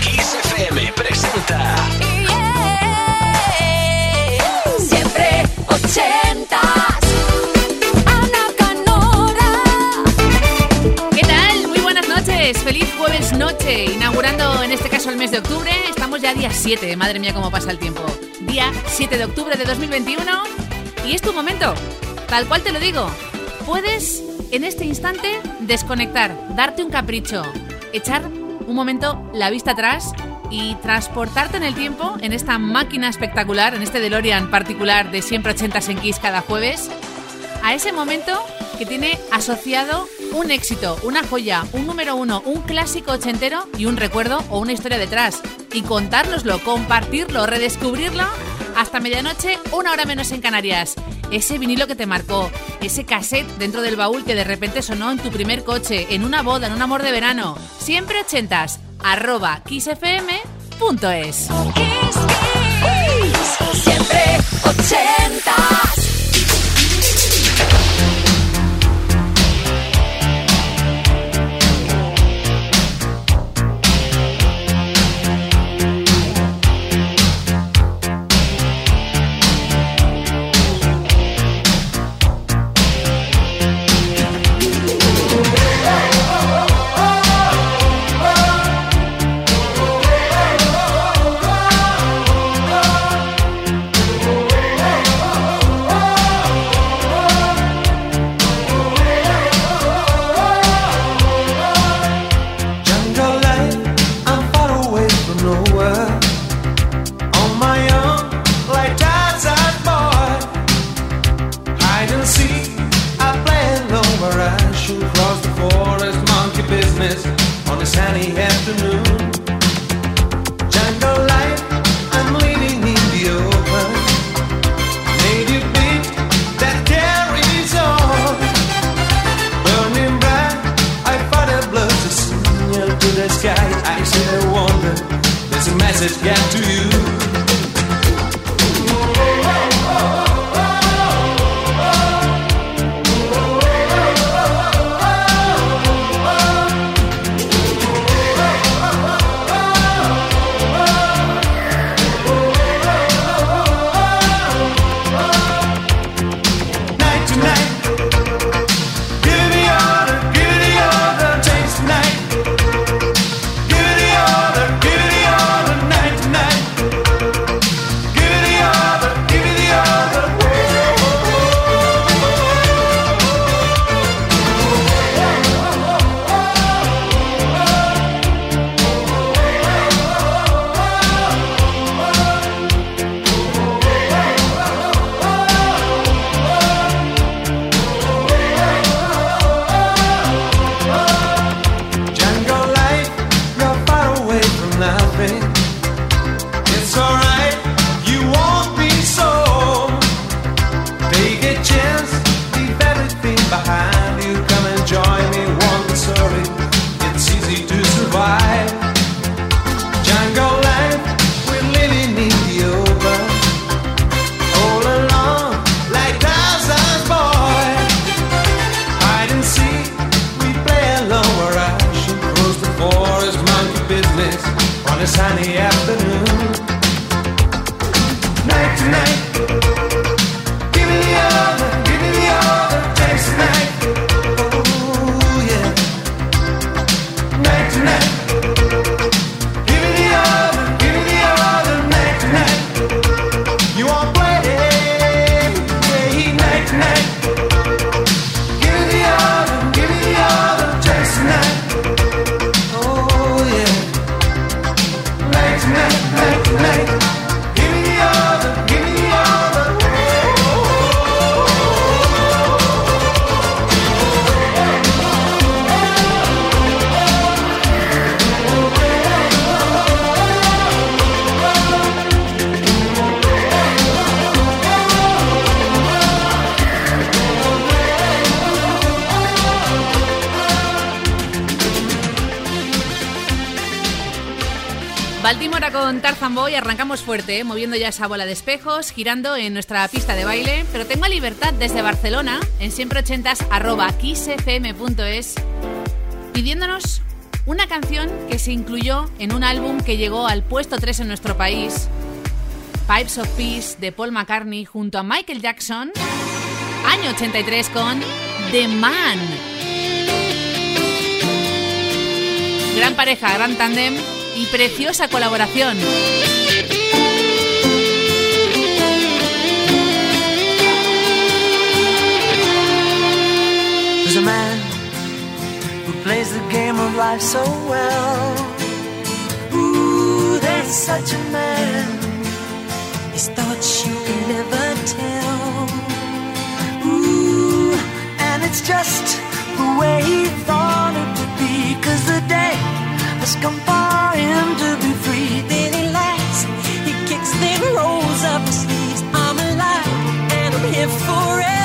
Kiss FM presenta. Siempre ochentas. Ana Canora. ¿Qué tal? Muy buenas noches. Feliz jueves noche. Inaugurando en este caso el mes de octubre. Estamos ya día 7. Madre mía, cómo pasa el tiempo. Día 7 de octubre de 2021. Y es tu momento. Tal cual te lo digo. Puedes en este instante desconectar, darte un capricho, echar un momento la vista atrás y transportarte en el tiempo en esta máquina espectacular, en este DeLorean particular de siempre 80 en Kiss cada jueves, a ese momento que tiene asociado un éxito, una joya, un número uno, un clásico ochentero y un recuerdo o una historia detrás. Y contárnoslo, compartirlo, redescubrirlo hasta medianoche, una hora menos en Canarias. Ese vinilo que te marcó, ese cassette dentro del baúl que de repente sonó en tu primer coche, en una boda, en un amor de verano. Siempre ochentas, arroba kissfm.es. Kiss, kiss. Siempre ochentas. Baltimore con Tarzan Boy, arrancamos fuerte, ¿eh? moviendo ya esa bola de espejos, girando en nuestra pista de baile. Pero tengo a libertad desde Barcelona, en siempre ochentas arroba kissfm.es, pidiéndonos Una canción que se incluyó en un álbum que llegó al puesto 3 en nuestro país, Pipes of Peace de Paul McCartney junto a Michael Jackson, año 83 con The Man. Gran pareja, gran tandem y preciosa colaboración. There's a man who plays the game of life so well. Ooh, there's such a man. His thoughts you can never tell. Ooh, and it's just the way he thought it would be. Cause the day has come for him to be free. Then he laughs, he kicks, then rolls up his sleeves. I'm alive and I'm here forever.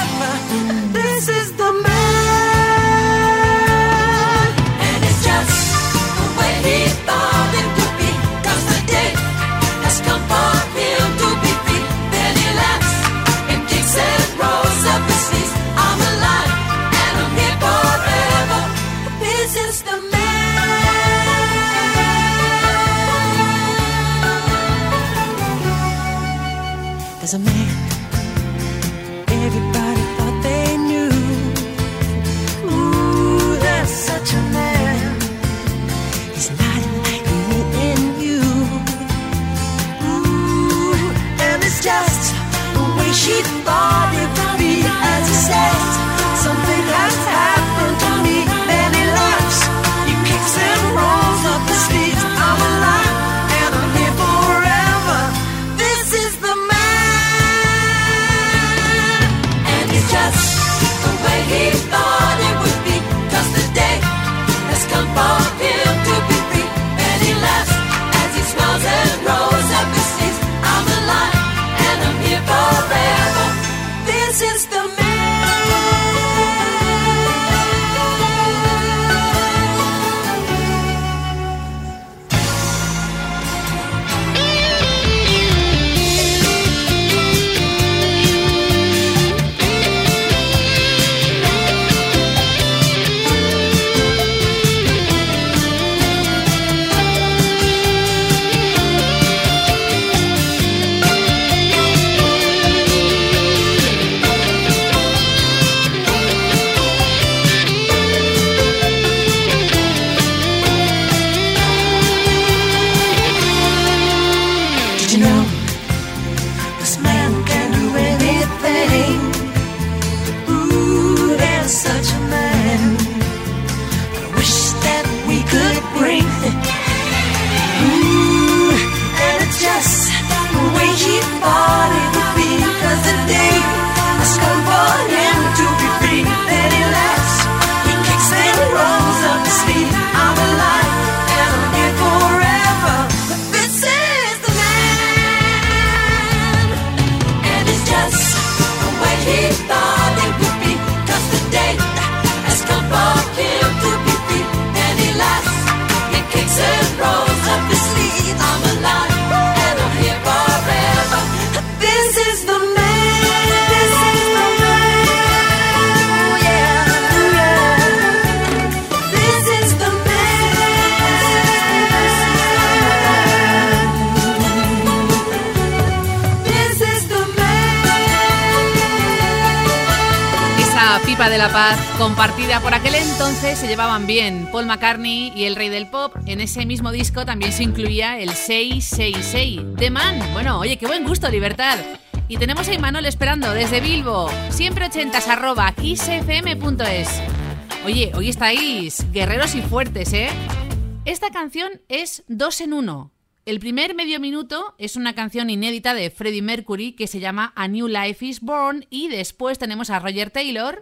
Llevaban bien. Paul McCartney y el rey del pop. En ese mismo disco también se incluía el 666. The Man. Bueno, oye, qué buen gusto, libertad. Y tenemos a Imanol esperando desde Bilbo. Siempre ochentas arroba kissfm.es. Oye, hoy estáis guerreros y fuertes, ¿eh? Esta canción es dos en uno. El primer medio minuto es una canción inédita de Freddie Mercury que se llama A New Life is Born y después tenemos a Roger Taylor.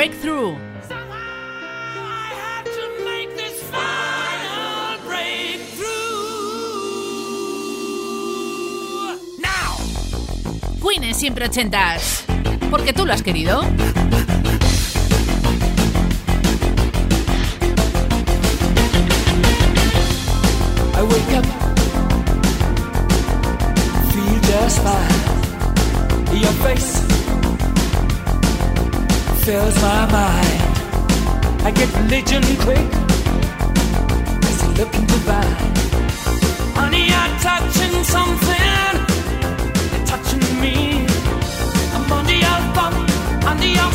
Breakthrough. Queen es siempre ochentas. Porque tú lo has querido. I wake up, feel just fine. Your face. fills my mind. I get religion quick, cause it's looking to buy? Honey, I'm touching something, you're touching me. I'm on the up, on the up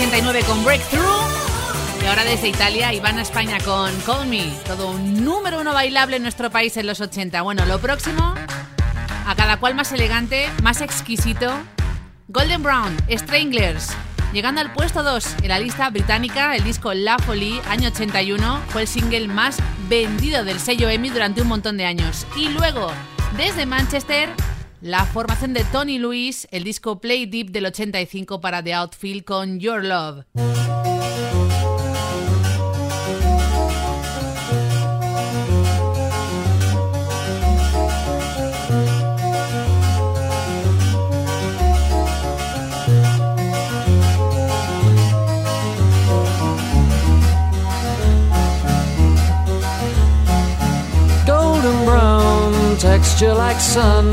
89 con Breakthrough. Y ahora desde Italia, y van a España con Call Me, todo un número uno bailable en nuestro país en los 80. Bueno, lo próximo, a cada cual más elegante, más exquisito, Golden Brown, Stranglers. Llegando al puesto 2 en la lista británica, el disco La Folie, año 81, fue el single más vendido del sello EMI durante un montón de años. Y luego, desde Manchester, la formación de Tony Lewis, el disco Play Deep del 85 para The Outfield con Your Love. golden brown texture like sun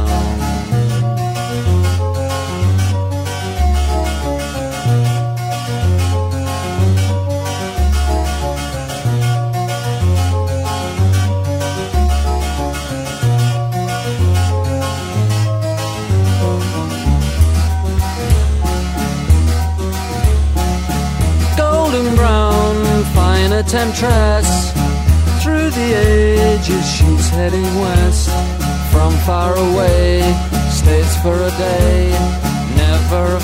temptress. Through the ages, she's heading west. From far away, stays for a day. Never a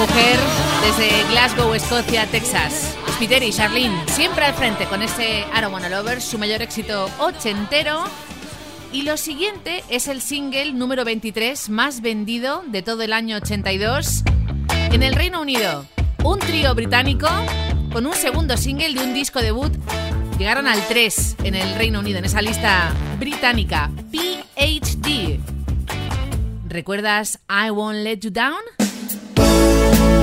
Mujer desde Glasgow, Escocia, Texas. Peter y Charlene, siempre al frente con este I Don't Wanna Lover, su mayor éxito ochentero. Y lo siguiente es el single número 23 más vendido de todo el año 82 en el Reino Unido. Un trío británico con un segundo single de un disco debut llegaron al 3 en el Reino Unido, en esa lista británica, PhD. ¿Recuerdas I Won't Let You Down? You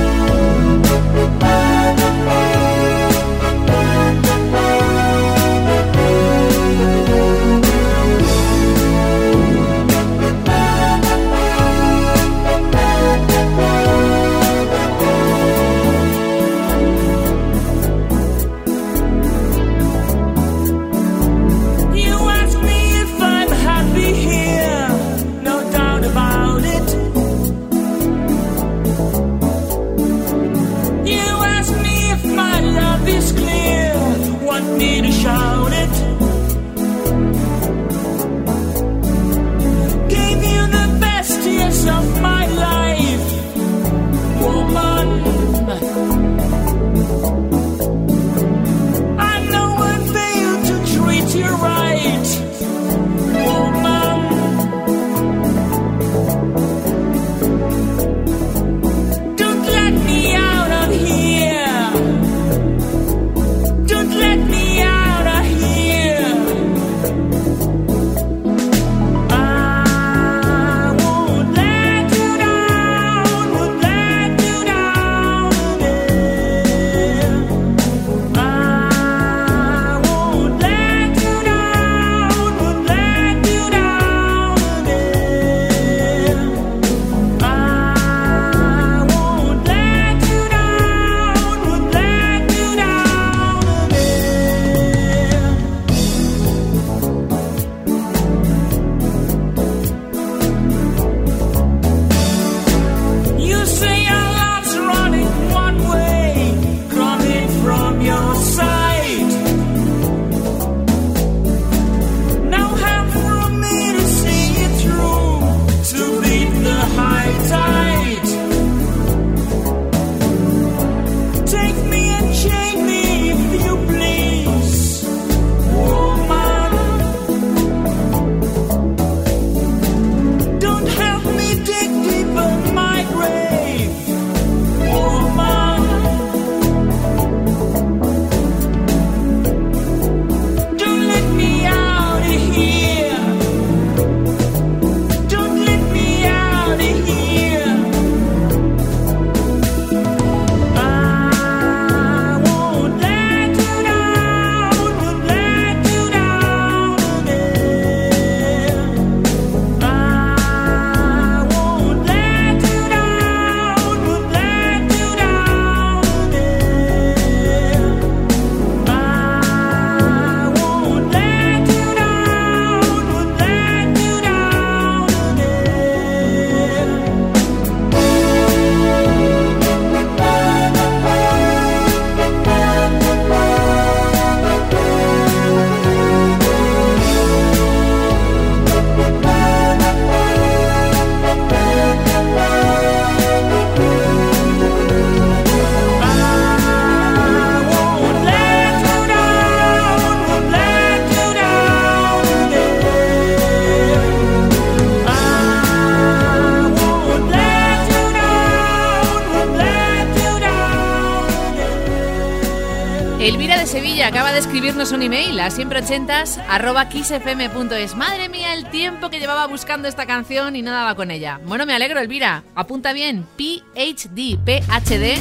un email a siempreochentas arroba kissfm.es. Madre mía, el tiempo que llevaba buscando esta canción y no daba con ella. Bueno, me alegro, Elvira. Apunta bien. PhD, PhD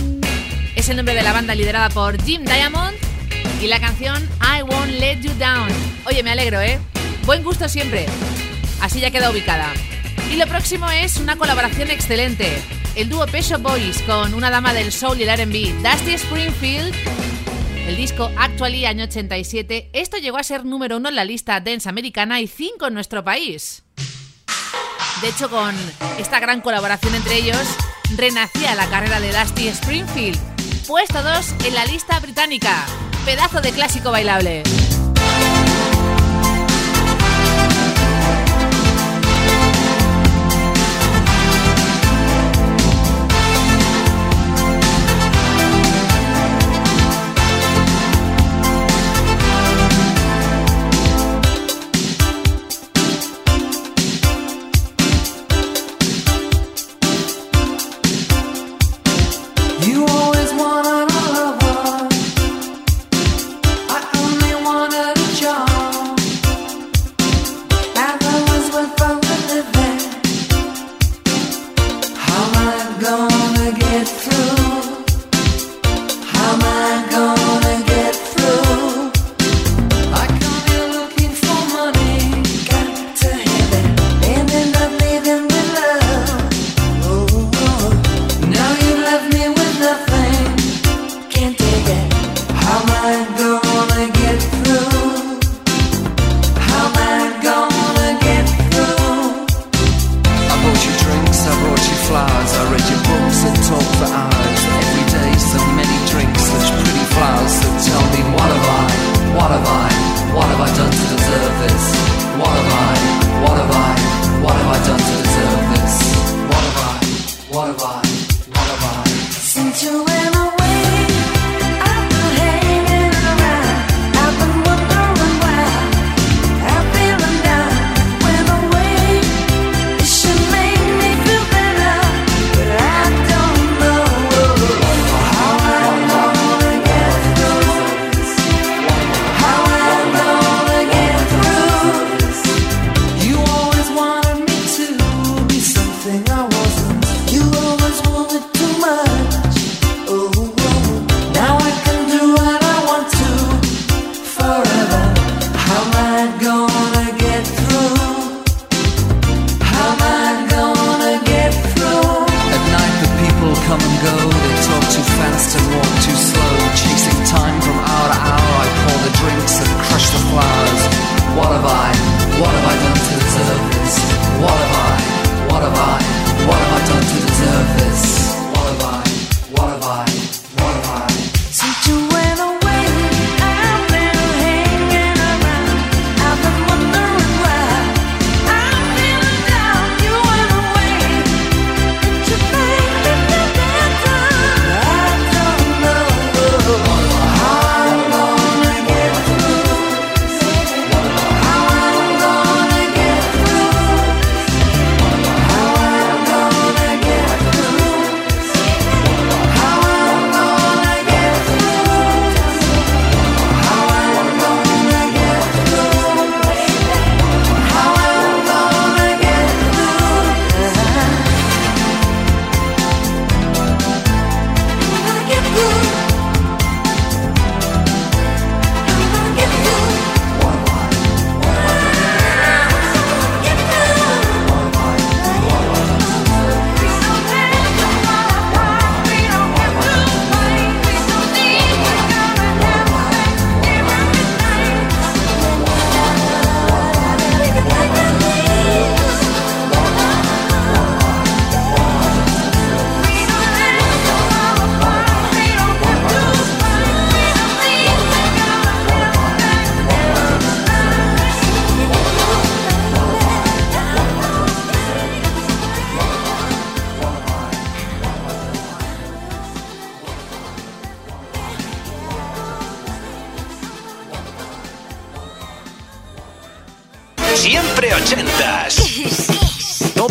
es el nombre de la banda liderada por Jim Diamond y la canción I Won't Let You Down. Oye, me alegro, ¿eh? Buen gusto siempre. Así ya queda ubicada. Y lo próximo es una colaboración excelente. El dúo Peso Boys con una dama del soul y el R&B, Dusty Springfield, el disco Actually, año 87. Esto llegó a ser número uno en la lista dance americana y cinco en nuestro país. De hecho, con esta gran colaboración entre ellos, renacía la carrera de Dusty Springfield. Puesto 2 en la lista británica. Pedazo de clásico bailable.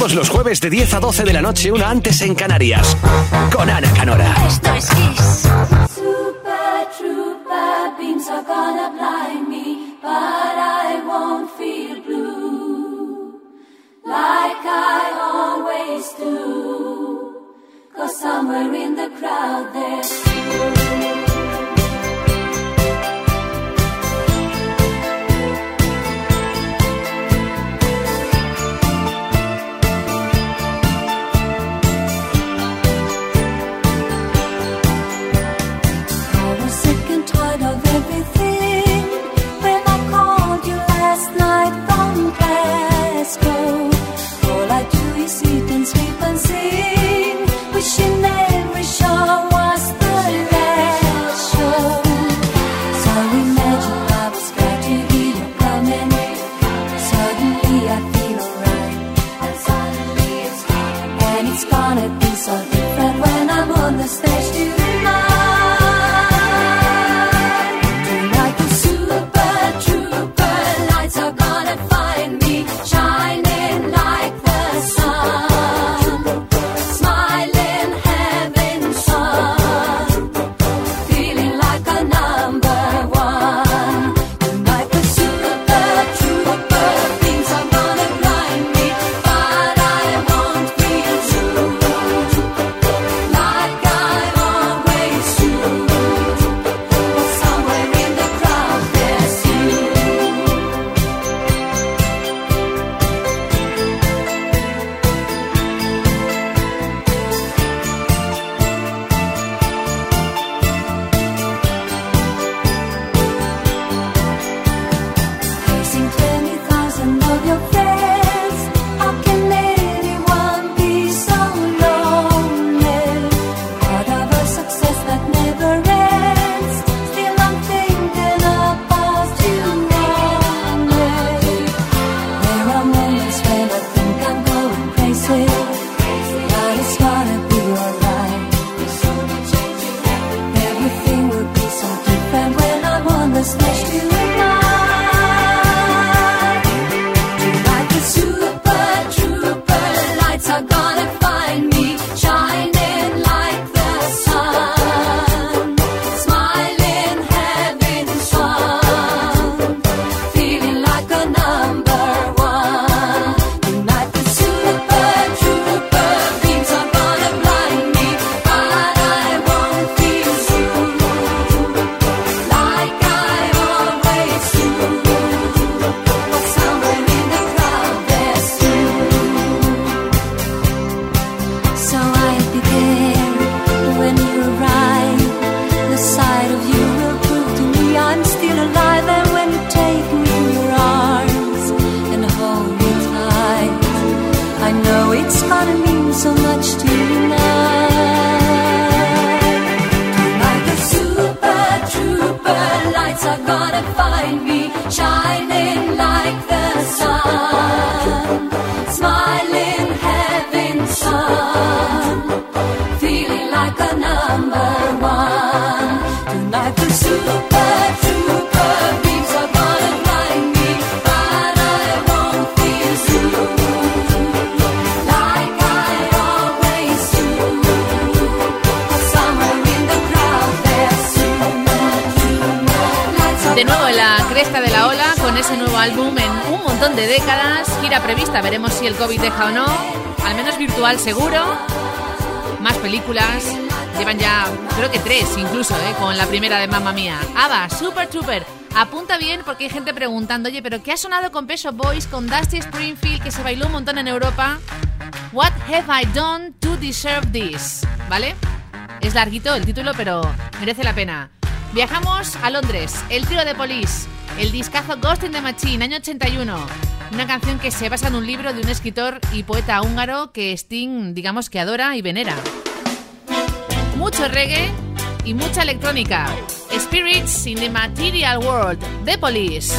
Todos los jueves de 10 a 12 de la noche, una antes en Canarias. Con Ana Canora. Esto es Kiss. Super trooper beams are gonna blind me, but I won't feel blue like I always do. Cause somewhere in the crowd there's Gira prevista, veremos si el COVID deja o no. Al menos virtual seguro. Más películas. Llevan ya, creo que tres incluso, ¿eh? con la primera de Mamma Mía. Ava, Super Trooper. Apunta bien porque hay gente preguntando, oye, ¿pero qué ha sonado con Peso Boys, con Dusty Springfield, que se bailó un montón en Europa? What have I done to deserve this? ¿Vale? Es larguito el título, pero merece la pena. Viajamos a Londres, el trío de Police, el discazo Ghost in the Machine, año 81. Una canción que se basa en un libro de un escritor y poeta húngaro que Sting, digamos que adora y venera. Mucho reggae y mucha electrónica. Spirits in the Material World, The Police.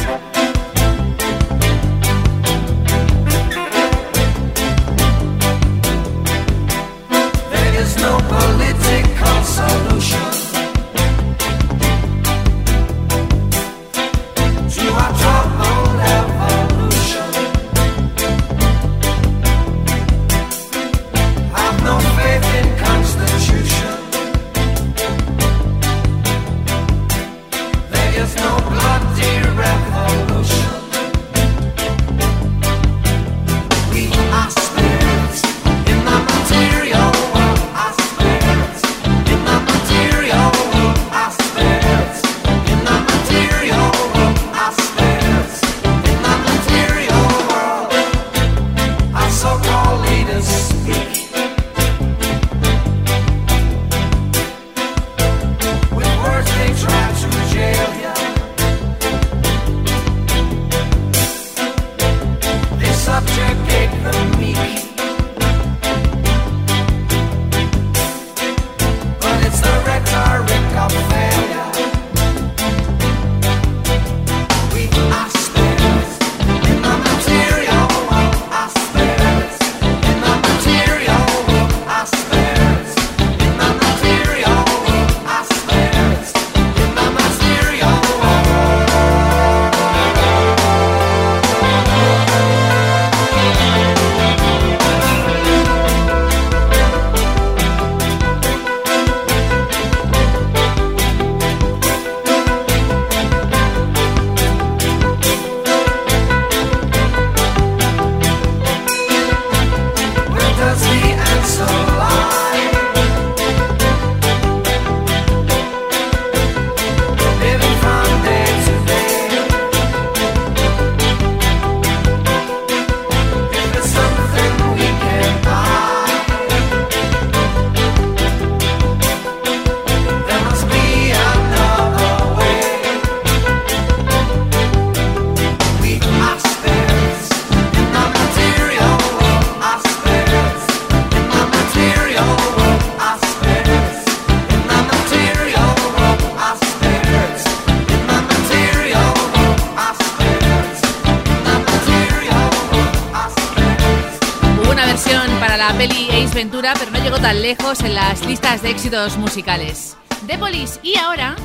musicales. De Polis y ahora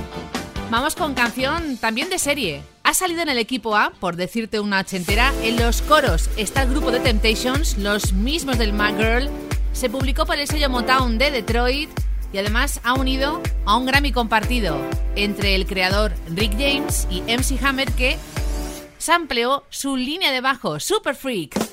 vamos con canción también de serie. Ha salido en el equipo A, por decirte una ochentera, en los coros está el grupo de Temptations, los mismos del Mad Girl. Se publicó por el sello Motown de Detroit y además ha unido a un Grammy compartido entre el creador Rick James y MC Hammer que sampleó su línea de bajo, Super Freak.